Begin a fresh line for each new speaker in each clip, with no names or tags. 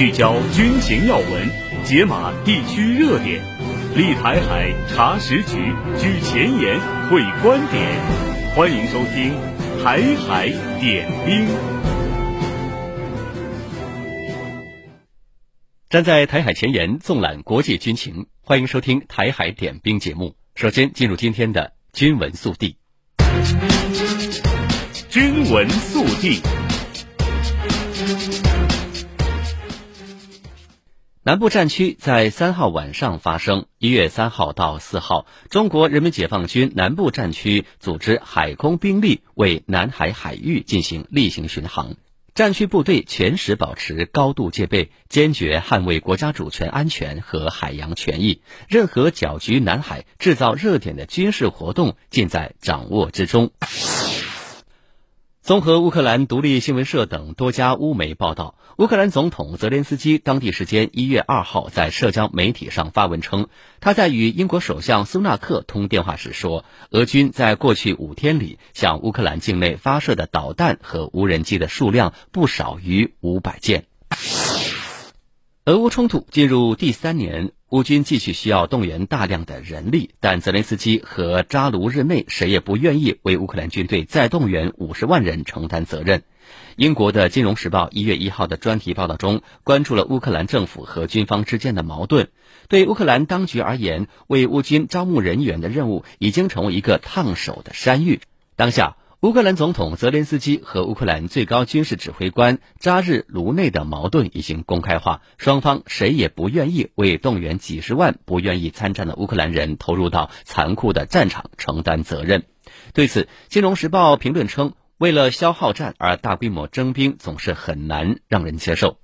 聚焦军情要闻，解码地区热点，立台海查实局，居前沿会观点。欢迎收听《台海点兵》。
站在台海前沿，纵览国际军情。欢迎收听《台海点兵》节目。首先进入今天的军文速递。
军文速递。
南部战区在三号晚上发生。一月三号到四号，中国人民解放军南部战区组织海空兵力为南海海域进行例行巡航，战区部队全时保持高度戒备，坚决捍卫国家主权安全和海洋权益。任何搅局南海、制造热点的军事活动，尽在掌握之中。综合乌克兰独立新闻社等多家乌媒报道，乌克兰总统泽连斯基当地时间一月二号在社交媒体上发文称，他在与英国首相苏纳克通电话时说，俄军在过去五天里向乌克兰境内发射的导弹和无人机的数量不少于五百件。俄乌冲突进入第三年。乌军继续需要动员大量的人力，但泽连斯基和扎卢日内谁也不愿意为乌克兰军队再动员五十万人承担责任。英国的《金融时报》一月一号的专题报道中，关注了乌克兰政府和军方之间的矛盾。对乌克兰当局而言，为乌军招募人员的任务已经成为一个烫手的山芋。当下，乌克兰总统泽连斯基和乌克兰最高军事指挥官扎日卢内的矛盾已经公开化，双方谁也不愿意为动员几十万不愿意参战的乌克兰人投入到残酷的战场承担责任。对此，《金融时报》评论称，为了消耗战而大规模征兵总是很难让人接受。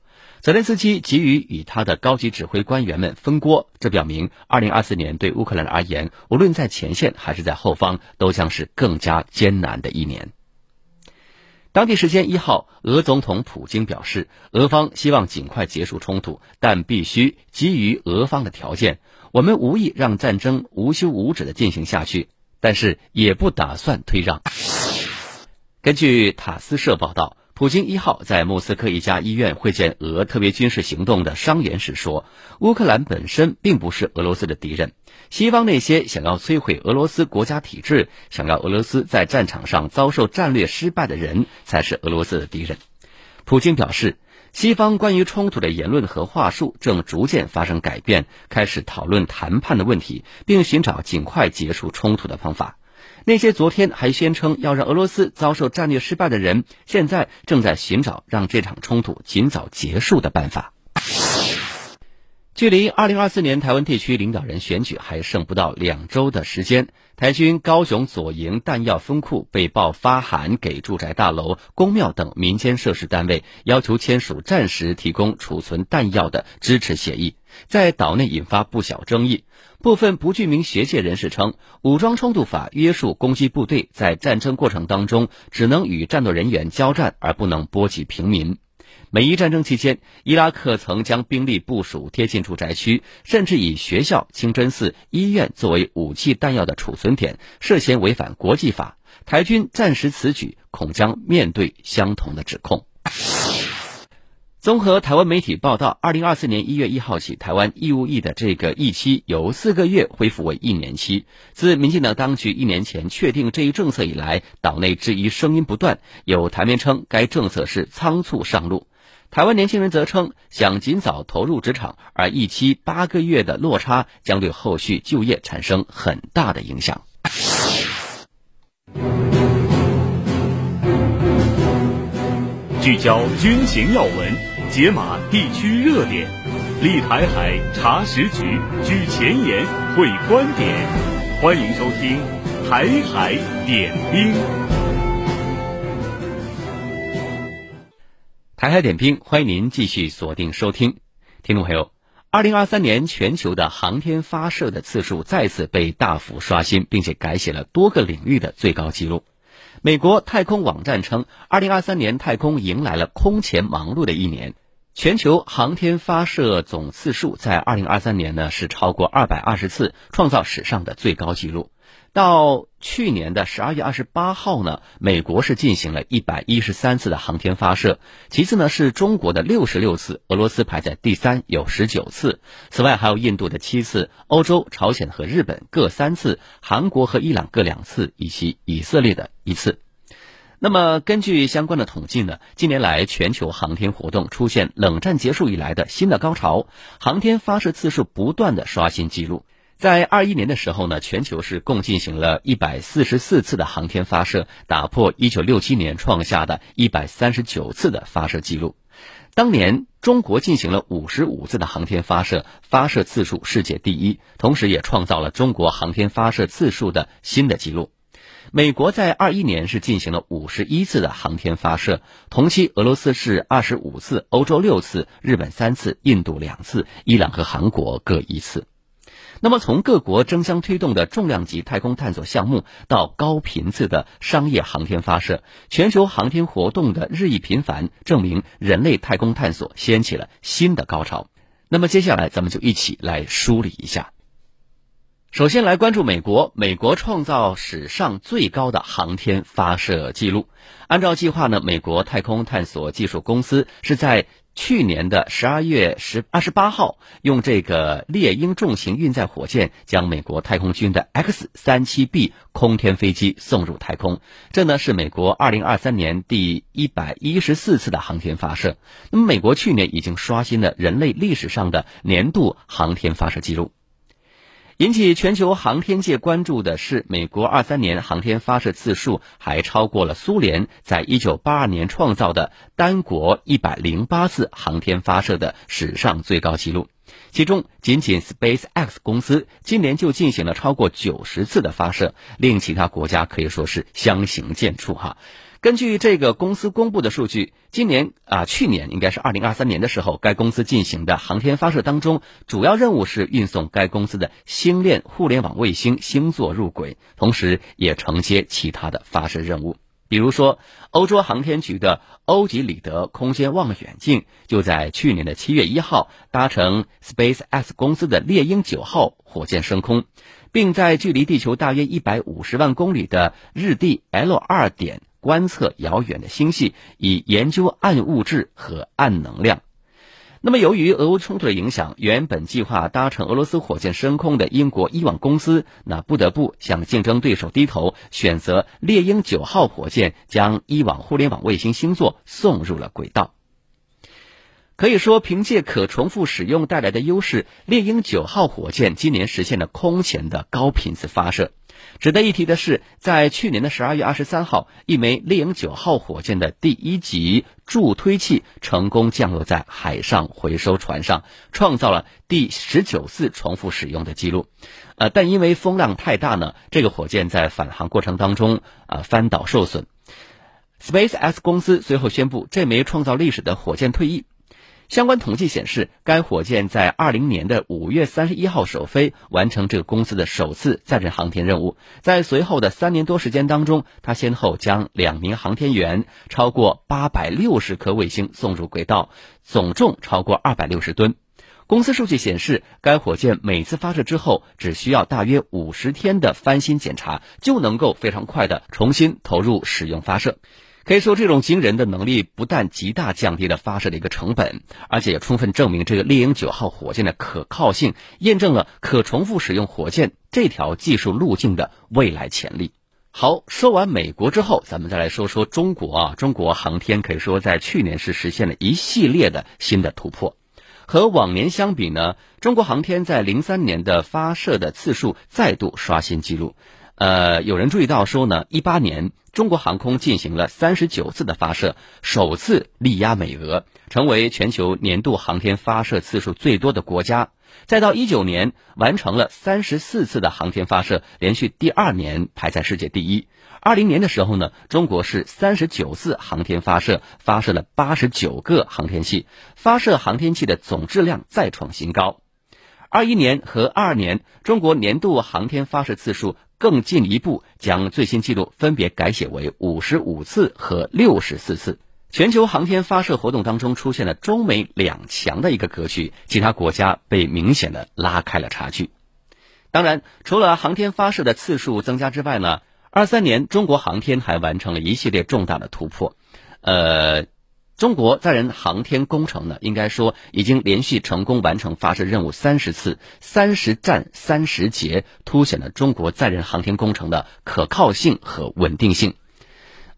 泽连斯基急于与他的高级指挥官员们分锅，这表明2024年对乌克兰而言，无论在前线还是在后方，都将是更加艰难的一年。当地时间一号，俄总统普京表示，俄方希望尽快结束冲突，但必须基于俄方的条件。我们无意让战争无休无止地进行下去，但是也不打算退让。根据塔斯社报道。普京一号在莫斯科一家医院会见俄特别军事行动的商言时说：“乌克兰本身并不是俄罗斯的敌人，西方那些想要摧毁俄罗斯国家体制、想要俄罗斯在战场上遭受战略失败的人才是俄罗斯的敌人。”普京表示，西方关于冲突的言论和话术正逐渐发生改变，开始讨论谈判的问题，并寻找尽快结束冲突的方法。那些昨天还宣称要让俄罗斯遭受战略失败的人，现在正在寻找让这场冲突尽早结束的办法。距离二零二四年台湾地区领导人选举还剩不到两周的时间，台军高雄左营弹药分库被曝发函给住宅大楼、公庙等民间设施单位，要求签署暂时提供储存弹药的支持协议，在岛内引发不小争议。部分不具名学界人士称，武装冲突法约束攻击部队在战争过程当中只能与战斗人员交战，而不能波及平民。美伊战争期间，伊拉克曾将兵力部署贴近住宅区，甚至以学校、清真寺、医院作为武器弹药的储存点，涉嫌违反国际法。台军暂时此举，恐将面对相同的指控。综合台湾媒体报道，二零二四年一月一号起，台湾义务役的这个役期由四个月恢复为一年期。自民进党当局一年前确定这一政策以来，岛内质疑声音不断，有台媒称该政策是仓促上路。台湾年轻人则称想尽早投入职场，而一期八个月的落差将对后续就业产生很大的影响。
聚焦军情要闻。解码地区热点，立台海查实局，举前沿会观点。欢迎收听《台海点兵》。
台海点兵，欢迎您继续锁定收听。听众朋友，二零二三年全球的航天发射的次数再次被大幅刷新，并且改写了多个领域的最高纪录。美国太空网站称，二零二三年太空迎来了空前忙碌的一年。全球航天发射总次数在二零二三年呢是超过二百二十次，创造史上的最高纪录。到去年的十二月二十八号呢，美国是进行了一百一十三次的航天发射，其次呢是中国的六十六次，俄罗斯排在第三，有十九次。此外还有印度的七次，欧洲、朝鲜和日本各三次，韩国和伊朗各两次，以及以色列的一次。那么根据相关的统计呢，近年来全球航天活动出现冷战结束以来的新的高潮，航天发射次数不断的刷新纪录。在二一年的时候呢，全球是共进行了一百四十四次的航天发射，打破一九六七年创下的一百三十九次的发射记录。当年中国进行了五十五次的航天发射，发射次数世界第一，同时也创造了中国航天发射次数的新的记录。美国在二一年是进行了五十一次的航天发射，同期俄罗斯是二十五次，欧洲六次，日本三次，印度两次，伊朗和韩国各一次。那么，从各国争相推动的重量级太空探索项目到高频次的商业航天发射，全球航天活动的日益频繁，证明人类太空探索掀起了新的高潮。那么，接下来咱们就一起来梳理一下。首先来关注美国，美国创造史上最高的航天发射记录。按照计划呢，美国太空探索技术公司是在去年的十二月十二十八号，用这个猎鹰重型运载火箭将美国太空军的 X 三七 B 空天飞机送入太空。这呢是美国二零二三年第一百一十四次的航天发射。那么，美国去年已经刷新了人类历史上的年度航天发射记录。引起全球航天界关注的是，美国二三年航天发射次数还超过了苏联在一九八二年创造的单国一百零八次航天发射的史上最高纪录。其中，仅仅 SpaceX 公司今年就进行了超过九十次的发射，令其他国家可以说是相形见绌哈。根据这个公司公布的数据，今年啊，去年应该是二零二三年的时候，该公司进行的航天发射当中，主要任务是运送该公司的星链互联网卫星星座入轨，同时也承接其他的发射任务。比如说，欧洲航天局的欧几里得空间望远镜就在去年的七月一号搭乘 SpaceX 公司的猎鹰九号火箭升空，并在距离地球大约一百五十万公里的日地 L 二点。观测遥远的星系，以研究暗物质和暗能量。那么，由于俄乌冲突的影响，原本计划搭乘俄罗斯火箭升空的英国伊网公司，那不得不向竞争对手低头，选择猎鹰九号火箭将伊网互联网卫星星座送入了轨道。可以说，凭借可重复使用带来的优势，猎鹰九号火箭今年实现了空前的高频次发射。值得一提的是，在去年的十二月二十三号，一枚猎鹰九号火箭的第一级助推器成功降落在海上回收船上，创造了第十九次重复使用的记录。呃，但因为风浪太大呢，这个火箭在返航过程当中啊、呃、翻倒受损。SpaceX 公司随后宣布，这枚创造历史的火箭退役。相关统计显示，该火箭在二零年的五月三十一号首飞，完成这个公司的首次载人航天任务。在随后的三年多时间当中，它先后将两名航天员、超过八百六十颗卫星送入轨道，总重超过二百六十吨。公司数据显示，该火箭每次发射之后，只需要大约五十天的翻新检查，就能够非常快的重新投入使用发射。可以说，这种惊人的能力不但极大降低了发射的一个成本，而且也充分证明这个猎鹰九号火箭的可靠性，验证了可重复使用火箭这条技术路径的未来潜力。好，说完美国之后，咱们再来说说中国啊。中国航天可以说在去年是实现了一系列的新的突破。和往年相比呢，中国航天在零三年的发射的次数再度刷新纪录。呃，有人注意到说呢，一八年中国航空进行了三十九次的发射，首次力压美俄，成为全球年度航天发射次数最多的国家。再到一九年，完成了三十四次的航天发射，连续第二年排在世界第一。二零年的时候呢，中国是三十九次航天发射，发射了八十九个航天器，发射航天器的总质量再创新高。二一年和二二年，中国年度航天发射次数。更进一步将最新纪录分别改写为五十五次和六十四次。全球航天发射活动当中出现了中美两强的一个格局，其他国家被明显的拉开了差距。当然，除了航天发射的次数增加之外呢，二三年中国航天还完成了一系列重大的突破。呃，中国载人航天工程呢，应该说已经连续成功完成发射任务三十次，三十战三十捷，凸显了中国载人航天工程的可靠性和稳定性。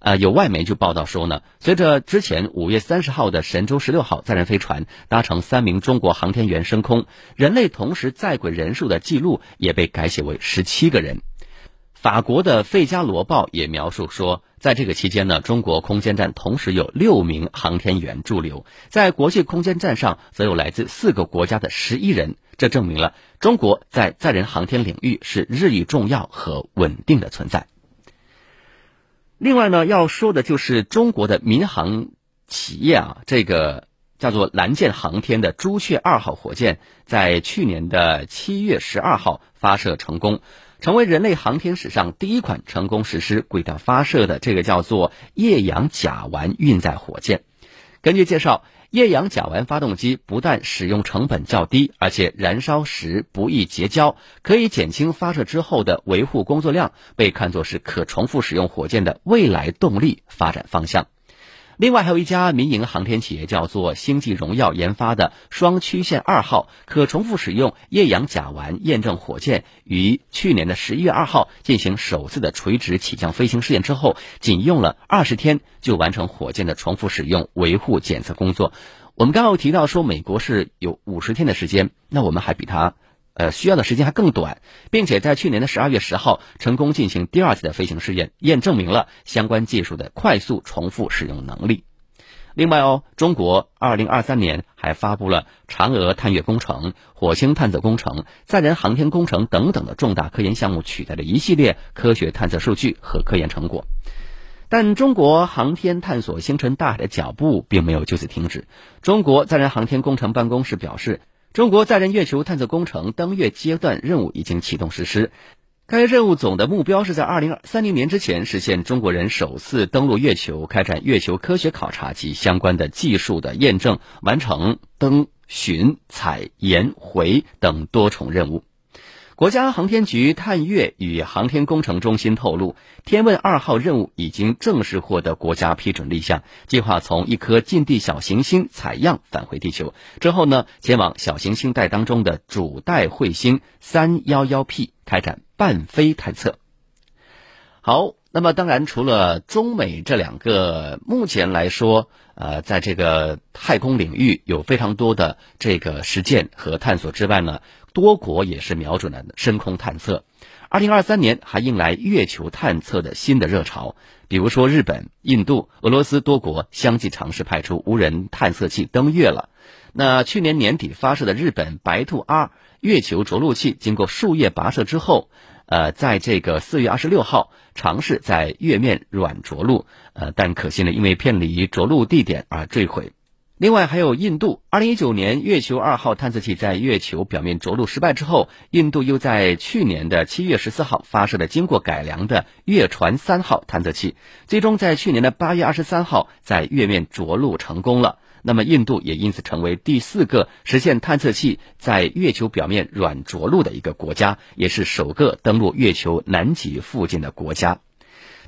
呃，有外媒就报道说呢，随着之前五月三十号的神舟十六号载人飞船搭乘三名中国航天员升空，人类同时在轨人数的记录也被改写为十七个人。法国的《费加罗报》也描述说，在这个期间呢，中国空间站同时有六名航天员驻留，在国际空间站上则有来自四个国家的十一人。这证明了中国在载人航天领域是日益重要和稳定的存在。另外呢，要说的就是中国的民航企业啊，这个叫做蓝箭航天的朱雀二号火箭，在去年的七月十二号发射成功，成为人类航天史上第一款成功实施轨道发射的这个叫做液氧甲烷运载火箭。根据介绍。液氧甲烷发动机不但使用成本较低，而且燃烧时不易结焦，可以减轻发射之后的维护工作量，被看作是可重复使用火箭的未来动力发展方向。另外，还有一家民营航天企业叫做星际荣耀研发的双曲线二号可重复使用液氧甲烷验证火箭，于去年的十一月二号进行首次的垂直起降飞行试验之后，仅用了二十天就完成火箭的重复使用维护检测工作。我们刚刚提到说，美国是有五十天的时间，那我们还比它。呃，需要的时间还更短，并且在去年的十二月十号成功进行第二次的飞行试验，验证明了相关技术的快速重复使用能力。另外哦，中国二零二三年还发布了嫦娥探月工程、火星探测工程、载人航天工程等等的重大科研项目，取得了一系列科学探测数据和科研成果。但中国航天探索星辰大海的脚步并没有就此停止。中国载人航天工程办公室表示。中国载人月球探测工程登月阶段任务已经启动实施，该任务总的目标是在二零三零年之前实现中国人首次登陆月球，开展月球科学考察及相关的技术的验证，完成登、巡、采、研、回等多重任务。国家航天局探月与航天工程中心透露，天问二号任务已经正式获得国家批准立项，计划从一颗近地小行星采样返回地球，之后呢，前往小行星带当中的主带彗星三幺幺 P 开展伴飞探测。好，那么当然，除了中美这两个，目前来说，呃，在这个太空领域有非常多的这个实践和探索之外呢。多国也是瞄准了深空探测，二零二三年还迎来月球探测的新的热潮，比如说日本、印度、俄罗斯多国相继尝试派出无人探测器登月了。那去年年底发射的日本白兔 R 月球着陆器，经过数夜跋涉之后，呃，在这个四月二十六号尝试在月面软着陆，呃，但可惜呢，因为偏离着陆地点而坠毁。另外还有印度，二零一九年月球二号探测器在月球表面着陆失败之后，印度又在去年的七月十四号发射了经过改良的月船三号探测器，最终在去年的八月二十三号在月面着陆成功了。那么印度也因此成为第四个实现探测器在月球表面软着陆的一个国家，也是首个登陆月球南极附近的国家。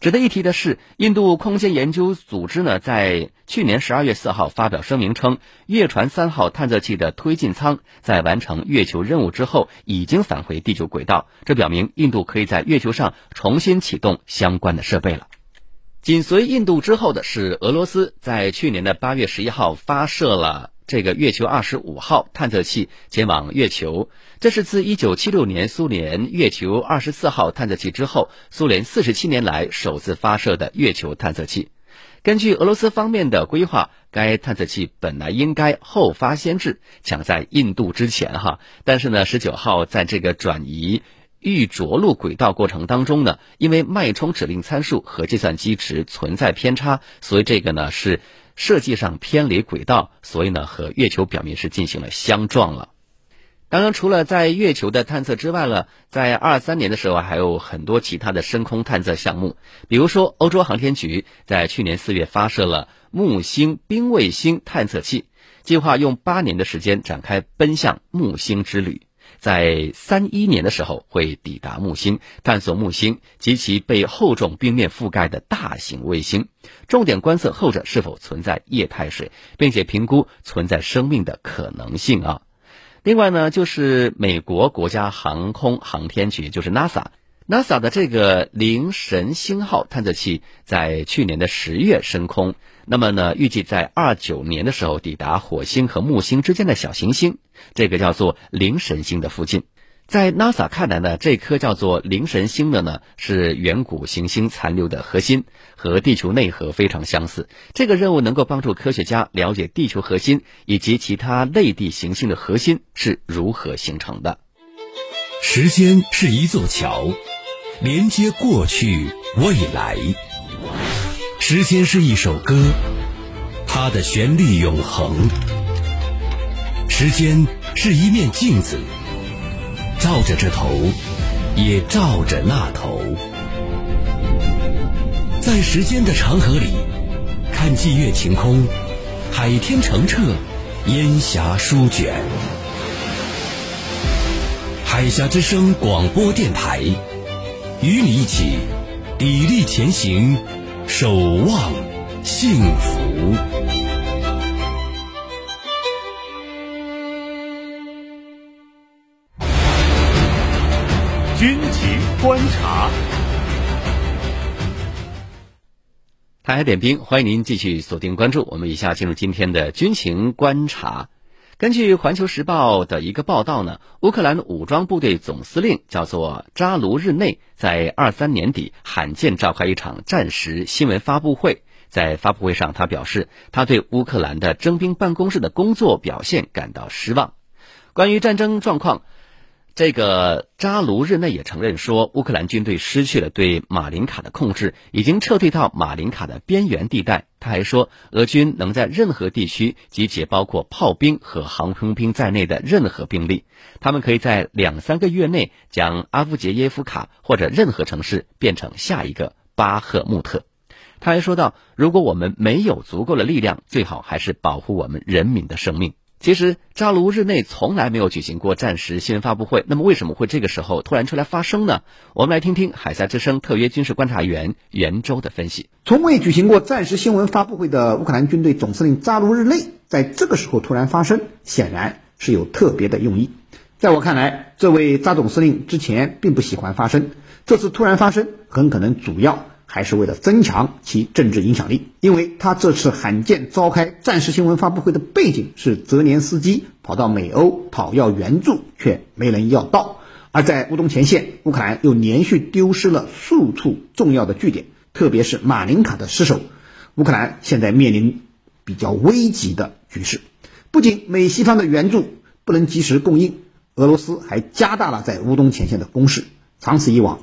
值得一提的是，印度空间研究组织呢，在去年十二月四号发表声明称，月船三号探测器的推进舱在完成月球任务之后，已经返回地球轨道。这表明印度可以在月球上重新启动相关的设备了。紧随印度之后的是俄罗斯，在去年的八月十一号发射了。这个月球二十五号探测器前往月球，这是自一九七六年苏联月球二十四号探测器之后，苏联四十七年来首次发射的月球探测器。根据俄罗斯方面的规划，该探测器本来应该后发先至，抢在印度之前哈。但是呢，十九号在这个转移预着陆轨道过程当中呢，因为脉冲指令参数和计算机值存在偏差，所以这个呢是。设计上偏离轨道，所以呢和月球表面是进行了相撞了。当然，除了在月球的探测之外呢，在二三年的时候还有很多其他的深空探测项目，比如说欧洲航天局在去年四月发射了木星冰卫星探测器，计划用八年的时间展开奔向木星之旅。在三一年的时候会抵达木星，探索木星及其被厚重冰面覆盖的大型卫星，重点观测后者是否存在液态水，并且评估存在生命的可能性啊。另外呢，就是美国国家航空航天局，就是 NASA。NASA 的这个灵神星号探测器在去年的十月升空，那么呢，预计在二九年的时候抵达火星和木星之间的小行星，这个叫做灵神星的附近。在 NASA 看来呢，这颗叫做灵神星的呢是远古行星残留的核心，和地球内核非常相似。这个任务能够帮助科学家了解地球核心以及其他类地行星的核心是如何形成的。
时间是一座桥。连接过去、未来，时间是一首歌，它的旋律永恒。时间是一面镜子，照着这头，也照着那头。在时间的长河里，看霁月晴空，海天澄澈，烟霞舒卷。海峡之声广播电台。与你一起砥砺前行，守望幸福。
军情观察，
台海点兵，欢迎您继续锁定关注。我们以下进入今天的军情观察。根据《环球时报》的一个报道呢，乌克兰武装部队总司令叫做扎卢日内，在二三年底罕见召开一场战时新闻发布会。在发布会上，他表示他对乌克兰的征兵办公室的工作表现感到失望。关于战争状况。这个扎卢日内也承认说，乌克兰军队失去了对马林卡的控制，已经撤退到马林卡的边缘地带。他还说，俄军能在任何地区集结包括炮兵和航空兵在内的任何兵力，他们可以在两三个月内将阿夫杰耶夫卡或者任何城市变成下一个巴赫穆特。他还说到，如果我们没有足够的力量，最好还是保护我们人民的生命。其实扎卢日内从来没有举行过战时新闻发布会，那么为什么会这个时候突然出来发声呢？我们来听听海峡之声特约军事观察员袁周的分析。
从未举行过战时新闻发布会的乌克兰军队总司令扎卢日内，在这个时候突然发声，显然是有特别的用意。在我看来，这位扎总司令之前并不喜欢发声，这次突然发声，很可能主要。还是为了增强其政治影响力，因为他这次罕见召开战时新闻发布会的背景是泽连斯基跑到美欧讨要援助，却没人要到；而在乌东前线，乌克兰又连续丢失了数处重要的据点，特别是马林卡的失守，乌克兰现在面临比较危急的局势。不仅美西方的援助不能及时供应，俄罗斯还加大了在乌东前线的攻势，长此以往。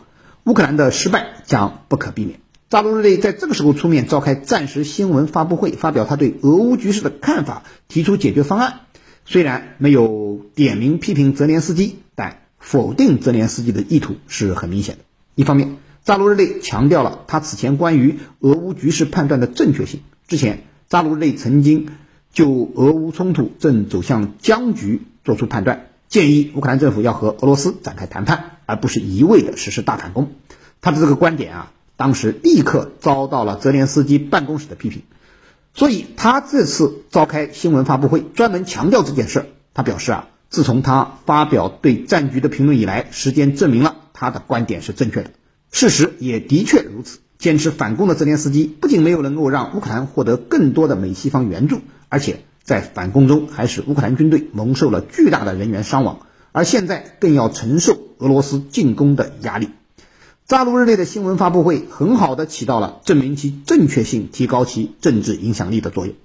乌克兰的失败将不可避免。扎卢日内在这个时候出面召开战时新闻发布会，发表他对俄乌局势的看法，提出解决方案。虽然没有点名批评泽连斯基，但否定泽连斯基的意图是很明显的。一方面，扎卢日内强调了他此前关于俄乌局势判断的正确性。之前，扎卢日内曾经就俄乌冲突正走向僵局作出判断。建议乌克兰政府要和俄罗斯展开谈判，而不是一味的实施大反攻。他的这个观点啊，当时立刻遭到了泽连斯基办公室的批评。所以他这次召开新闻发布会，专门强调这件事。他表示啊，自从他发表对战局的评论以来，时间证明了他的观点是正确的。事实也的确如此。坚持反攻的泽连斯基不仅没有能够让乌克兰获得更多的美西方援助，而且。在反攻中，还使乌克兰军队蒙受了巨大的人员伤亡，而现在更要承受俄罗斯进攻的压力。扎卢日内的新闻发布会很好的起到了证明其正确性、提高其政治影响力的作用。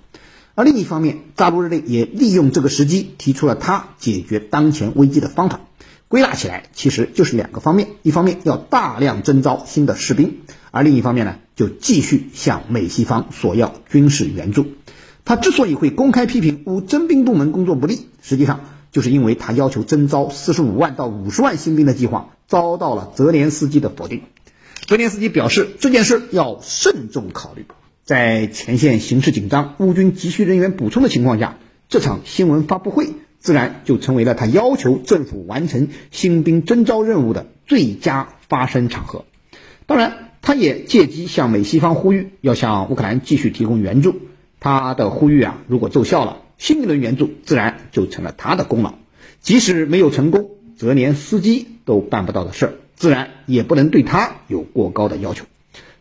而另一方面，扎卢日内也利用这个时机提出了他解决当前危机的方法。归纳起来，其实就是两个方面：一方面要大量征召新的士兵，而另一方面呢，就继续向美西方索要军事援助。他之所以会公开批评乌征兵部门工作不力，实际上就是因为他要求征召四十五万到五十万新兵的计划遭到了泽连斯基的否定。泽连斯基表示这件事要慎重考虑，在前线形势紧张、乌军急需人员补充的情况下，这场新闻发布会自然就成为了他要求政府完成新兵征召任务的最佳发声场合。当然，他也借机向美西方呼吁，要向乌克兰继续提供援助。他的呼吁啊，如果奏效了，新一轮援助自然就成了他的功劳。即使没有成功，则连司机都办不到的事儿，自然也不能对他有过高的要求。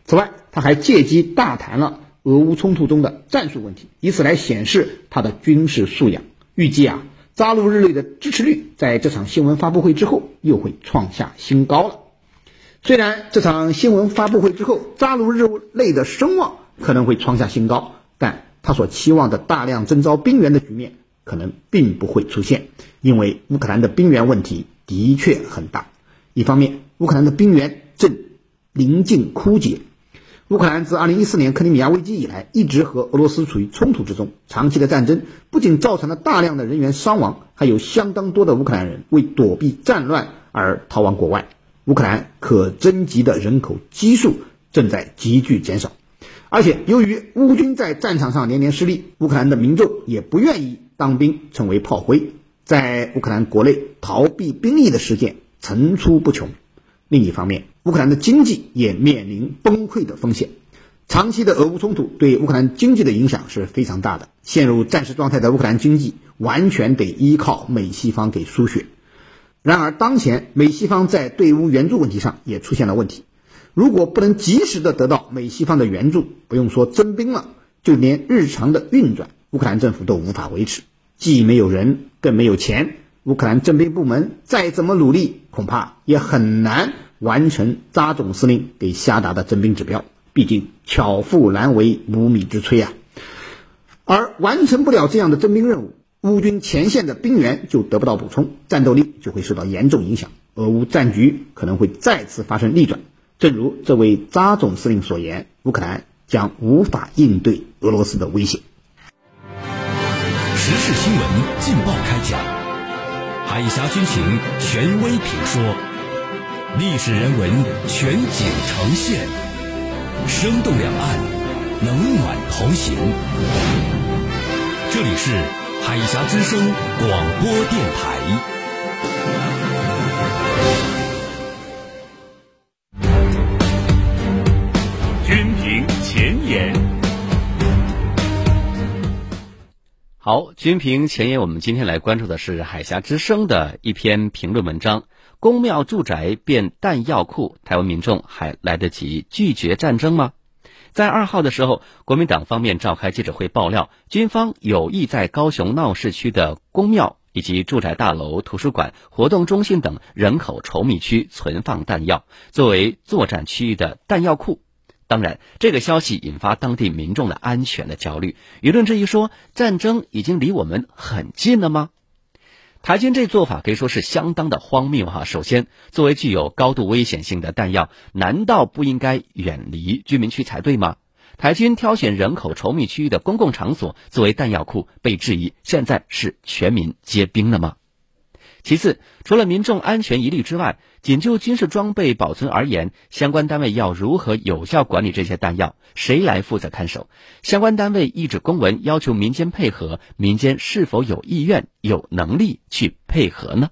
此外，他还借机大谈了俄乌冲突中的战术问题，以此来显示他的军事素养。预计啊，扎卢日内的支持率在这场新闻发布会之后又会创下新高了。虽然这场新闻发布会之后，扎卢日内的声望可能会创下新高，但他所期望的大量征召兵员的局面可能并不会出现，因为乌克兰的兵源问题的确很大。一方面，乌克兰的兵源正临近枯竭。乌克兰自2014年克里米亚危机以来，一直和俄罗斯处于冲突之中。长期的战争不仅造成了大量的人员伤亡，还有相当多的乌克兰人为躲避战乱而逃亡国外。乌克兰可征集的人口基数正在急剧减少，而且由于乌军在战场上连连失利，乌克兰的民众也不愿意当兵，成为炮灰。在乌克兰国内逃避兵役的事件层出不穷。另一方面，乌克兰的经济也面临崩溃的风险。长期的俄乌冲突对乌克兰经济的影响是非常大的。陷入战时状态的乌克兰经济完全得依靠美西方给输血。然而，当前美西方在对乌援助问题上也出现了问题。如果不能及时的得到美西方的援助，不用说征兵了，就连日常的运转，乌克兰政府都无法维持。既没有人，更没有钱，乌克兰征兵部门再怎么努力，恐怕也很难完成扎总司令给下达的征兵指标。毕竟巧妇难为无米之炊啊。而完成不了这样的征兵任务。乌军前线的兵员就得不到补充，战斗力就会受到严重影响，俄乌战局可能会再次发生逆转。正如这位扎总司令所言，乌克兰将无法应对俄罗斯的威胁。
时事新闻劲爆开讲，海峡军情权威评说，历史人文全景呈现，生动两岸，冷暖同行。这里是。海峡之声广播电台。
好，军评前沿，我们今天来关注的是海峡之声的一篇评论文章：宫庙住宅变弹药库，台湾民众还来得及拒绝战争吗？在二号的时候，国民党方面召开记者会爆料，军方有意在高雄闹市区的宫庙以及住宅大楼、图书馆、活动中心等人口稠密区存放弹药，作为作战区域的弹药库。当然，这个消息引发当地民众的安全的焦虑，舆论质疑说，战争已经离我们很近了吗？台军这做法可以说是相当的荒谬哈。首先，作为具有高度危险性的弹药，难道不应该远离居民区才对吗？台军挑选人口稠密区域的公共场所作为弹药库，被质疑现在是全民皆兵了吗？其次，除了民众安全疑虑之外，仅就军事装备保存而言，相关单位要如何有效管理这些弹药？谁来负责看守？相关单位一纸公文要求民间配合，民间是否有意愿、有能力去配合呢？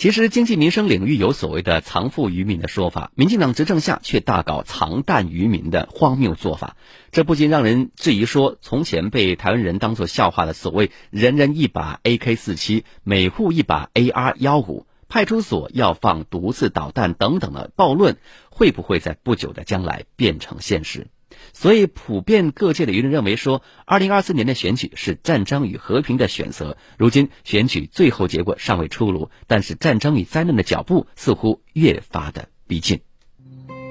其实，经济民生领域有所谓的“藏富于民”的说法，民进党执政下却大搞“藏弹于民”的荒谬做法。这不禁让人质疑说，从前被台湾人当作笑话的所谓“人人一把 AK-47，每户一把 AR-15，派出所要放毒刺导弹”等等的暴论，会不会在不久的将来变成现实？所以，普遍各界的舆论认为说，二零二四年的选举是战争与和平的选择。如今选举最后结果尚未出炉，但是战争与灾难的脚步似乎越发的逼近。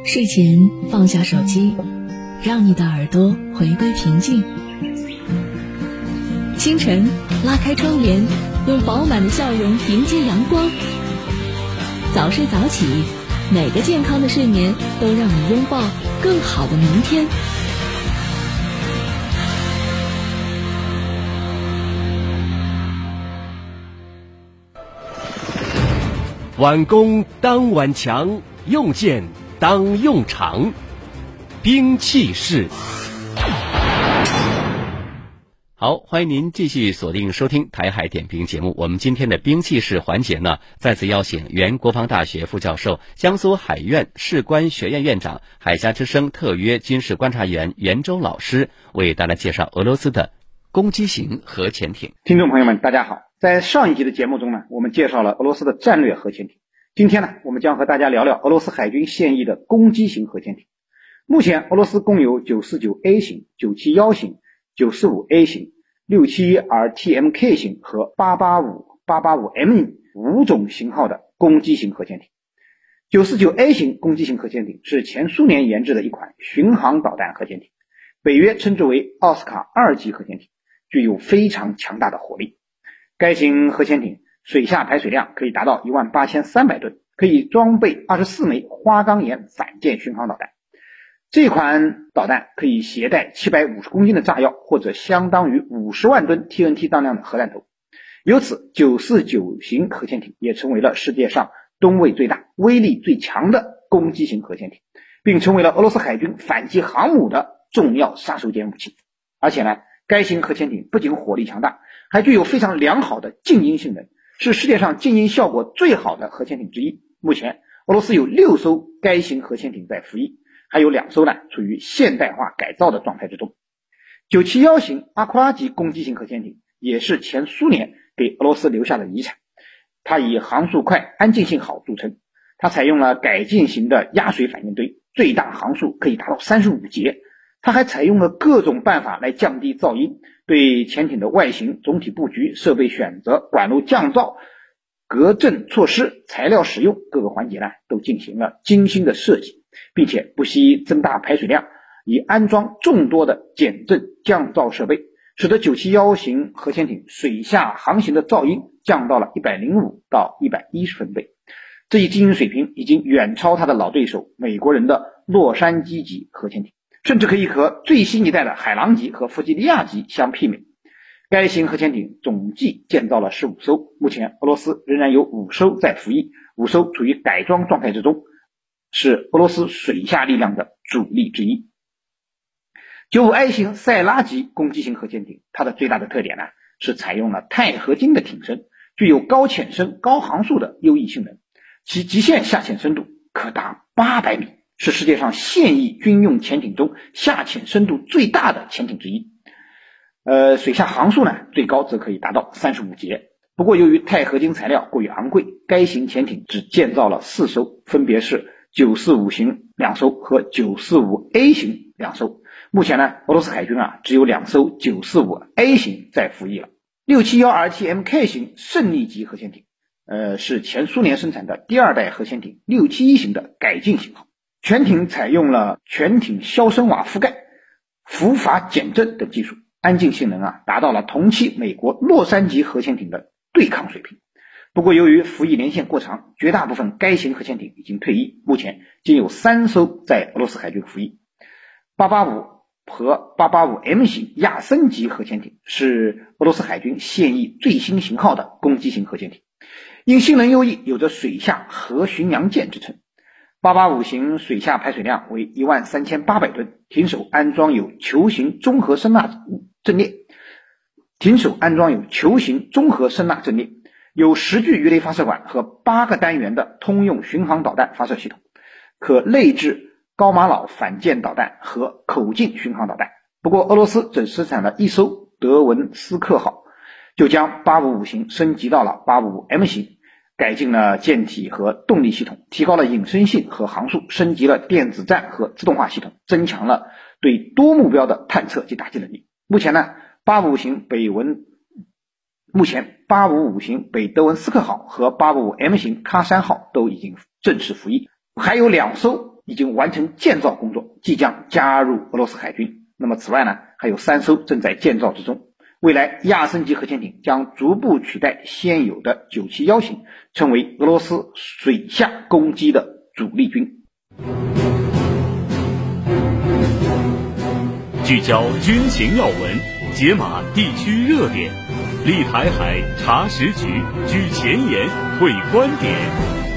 睡前放下手机，让你的耳朵回归平静。清晨拉开窗帘，用饱满的笑容迎接阳光。早睡早起，每个健康的睡眠都让你拥抱更好的明天。
挽弓当挽强，用箭当用长，兵器是。
好，欢迎您继续锁定收听台海点兵节目。我们今天的兵器式环节呢，再次邀请原国防大学副教授、江苏海院士官学院院长、海峡之声特约军事观察员袁周老师为大家介绍俄罗斯的攻击型核潜艇。
听众朋友们，大家好。在上一集的节目中呢，我们介绍了俄罗斯的战略核潜艇。今天呢，我们将和大家聊聊俄罗斯海军现役的攻击型核潜艇。目前，俄罗斯共有九四九 A 型、九七幺型。九四五 A 型、六七一 RTMK 型和八八五、八八五 M 五种型号的攻击型核潜艇。九四九 A 型攻击型核潜艇是前苏联研制的一款巡航导弹核潜艇，北约称之为奥斯卡二级核潜艇，具有非常强大的火力。该型核潜艇水下排水量可以达到一万八千三百吨，可以装备二十四枚花岗岩反舰巡航导弹。这款导弹可以携带七百五十公斤的炸药，或者相当于五十万吨 TNT 当量的核弹头。由此，九四九型核潜艇也成为了世界上吨位最大、威力最强的攻击型核潜艇，并成为了俄罗斯海军反击航母的重要杀手锏武器。而且呢，该型核潜艇不仅火力强大，还具有非常良好的静音性能，是世界上静音效果最好的核潜艇之一。目前，俄罗斯有六艘该型核潜艇在服役。还有两艘呢，处于现代化改造的状态之中。九七幺型阿库拉级攻击型核潜艇也是前苏联给俄罗斯留下的遗产。它以航速快、安静性好著称。它采用了改进型的压水反应堆，最大航速可以达到三十五节。它还采用了各种办法来降低噪音，对潜艇的外形、总体布局、设备选择、管路降噪、隔震措施、材料使用各个环节呢，都进行了精心的设计。并且不惜增大排水量，以安装众多的减震降噪设备，使得九七幺型核潜艇水下航行的噪音降到了一百零五到一百一十分贝。这一经营水平已经远超它的老对手美国人的洛杉矶级核潜艇，甚至可以和最新一代的海狼级和弗吉尼亚级相媲美。该型核潜艇总计建造了十五艘，目前俄罗斯仍然有五艘在服役，五艘处于改装状态之中。是俄罗斯水下力量的主力之一。九五 I 型塞拉级攻击型核潜艇，它的最大的特点呢，是采用了钛合金的艇身，具有高潜深、高航速的优异性能。其极限下潜深度可达八百米，是世界上现役军用潜艇中下潜深度最大的潜艇之一。呃，水下航速呢，最高则可以达到三十五节。不过，由于钛合金材料过于昂贵，该型潜艇只建造了四艘，分别是。九四五型两艘和九四五 A 型两艘，目前呢，俄罗斯海军啊只有两艘九四五 A 型在服役了。六七幺 RTMK 型胜利级核潜艇，呃，是前苏联生产的第二代核潜艇六七一型的改进型号。全艇采用了全艇消声瓦覆盖、浮筏减震等技术，安静性能啊达到了同期美国洛杉矶核潜艇的对抗水平。不过，由于服役年限过长，绝大部分该型核潜艇已经退役，目前仅有三艘在俄罗斯海军服役。八八五和八八五 M 型亚森级核潜艇是俄罗斯海军现役最新型号的攻击型核潜艇，因性能优异，有着“水下核巡洋舰”之称。八八五型水下排水量为一万三千八百吨，艇首安装有球形综合声纳阵列，艇首安装有球形综合声纳阵列。有十具鱼雷发射管和八个单元的通用巡航导弹发射系统，可内置高玛瑙反舰导弹和口径巡航导弹。不过，俄罗斯只生产了一艘德文斯克号，就将八五五型升级到了八五五 M 型，改进了舰体和动力系统，提高了隐身性和航速，升级了电子战和自动化系统，增强了对多目标的探测及打击能力。目前呢，八五五型北文。目前，八五五型北德文斯克号和八五五 M 型喀山号都已经正式服役，还有两艘已经完成建造工作，即将加入俄罗斯海军。那么，此外呢，还有三艘正在建造之中。未来，亚森级核潜艇将逐步取代现有的九七幺型，成为俄罗斯水下攻击的主力军。
聚焦军情要闻，解码地区热点。立台海查实局，举前沿会观点，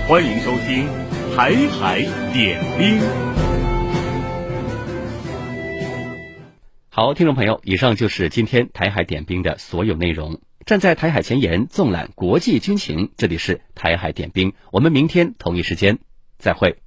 欢迎收听《台海点兵》。
好，听众朋友，以上就是今天台海点兵的所有内容。站在台海前沿，纵览国际军情，这里是台海点兵。我们明天同一时间再会。